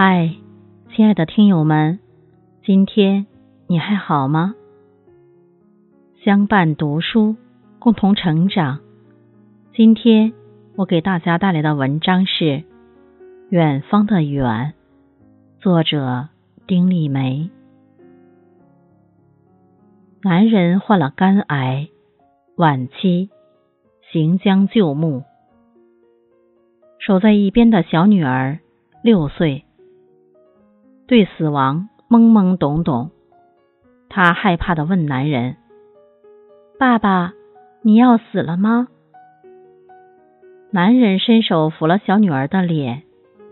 嗨，亲爱的听友们，今天你还好吗？相伴读书，共同成长。今天我给大家带来的文章是《远方的远》，作者丁立梅。男人患了肝癌，晚期，行将就木。守在一边的小女儿六岁。对死亡懵懵懂懂，他害怕的问男人：“爸爸，你要死了吗？”男人伸手抚了小女儿的脸，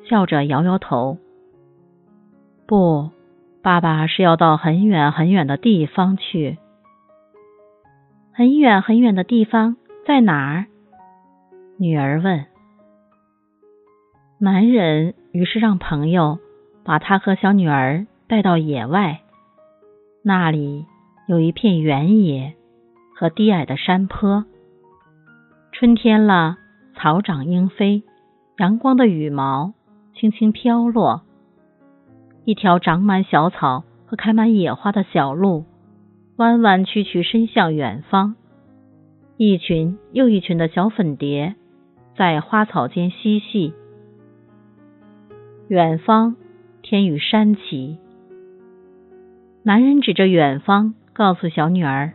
笑着摇摇头：“不，爸爸是要到很远很远的地方去。很远很远的地方在哪儿？”女儿问。男人于是让朋友。把他和小女儿带到野外，那里有一片原野和低矮的山坡。春天了，草长莺飞，阳光的羽毛轻轻飘落。一条长满小草和开满野花的小路，弯弯曲曲伸向远方。一群又一群的小粉蝶在花草间嬉戏。远方。天与山齐。男人指着远方，告诉小女儿：“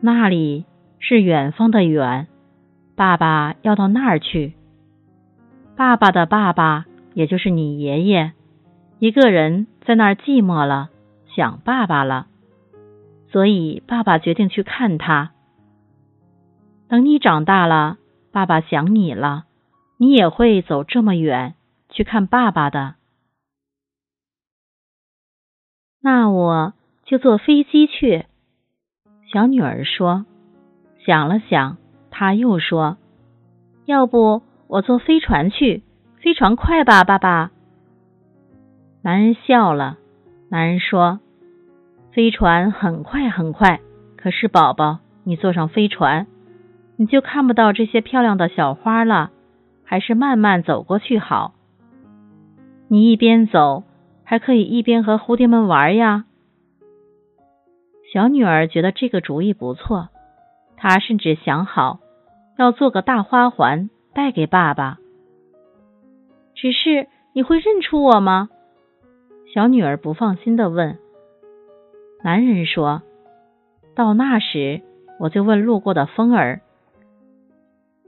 那里是远方的远，爸爸要到那儿去。爸爸的爸爸，也就是你爷爷，一个人在那儿寂寞了，想爸爸了，所以爸爸决定去看他。等你长大了，爸爸想你了，你也会走这么远去看爸爸的。”那我就坐飞机去。小女儿说，想了想，她又说：“要不我坐飞船去？飞船快吧，爸爸。”男人笑了。男人说：“飞船很快很快，可是宝宝，你坐上飞船，你就看不到这些漂亮的小花了。还是慢慢走过去好。你一边走。”还可以一边和蝴蝶们玩呀。小女儿觉得这个主意不错，她甚至想好要做个大花环带给爸爸。只是你会认出我吗？小女儿不放心的问。男人说：“到那时，我就问路过的风儿：‘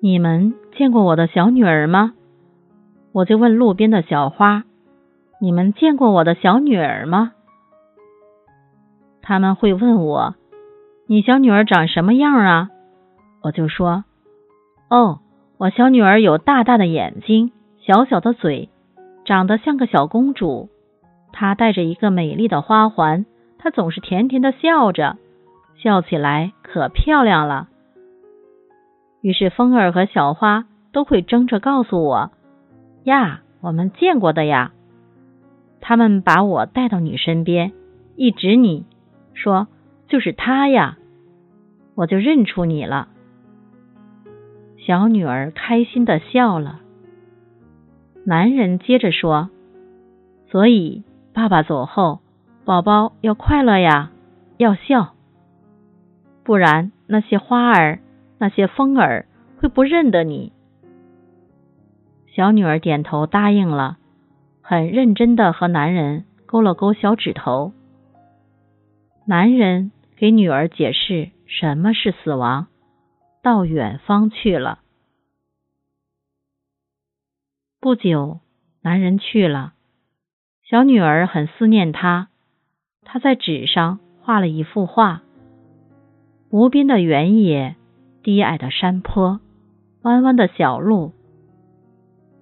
你们见过我的小女儿吗？’我就问路边的小花。”你们见过我的小女儿吗？他们会问我：“你小女儿长什么样啊？”我就说：“哦，我小女儿有大大的眼睛，小小的嘴，长得像个小公主。她戴着一个美丽的花环，她总是甜甜的笑着，笑起来可漂亮了。”于是风儿和小花都会争着告诉我：“呀，我们见过的呀。”他们把我带到你身边，一指你说：“就是他呀！”我就认出你了。小女儿开心的笑了。男人接着说：“所以爸爸走后，宝宝要快乐呀，要笑，不然那些花儿、那些风儿会不认得你。”小女儿点头答应了。很认真的和男人勾了勾小指头。男人给女儿解释什么是死亡，到远方去了。不久，男人去了，小女儿很思念他。他在纸上画了一幅画：无边的原野，低矮的山坡，弯弯的小路，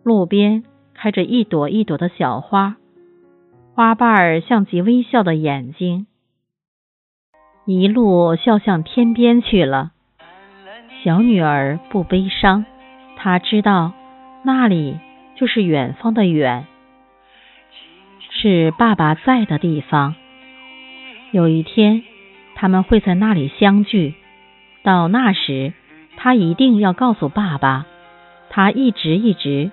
路边。开着一朵一朵的小花，花瓣儿像极微笑的眼睛，一路笑向天边去了。小女儿不悲伤，她知道那里就是远方的远，是爸爸在的地方。有一天，他们会在那里相聚。到那时，他一定要告诉爸爸，他一直一直。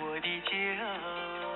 我的家。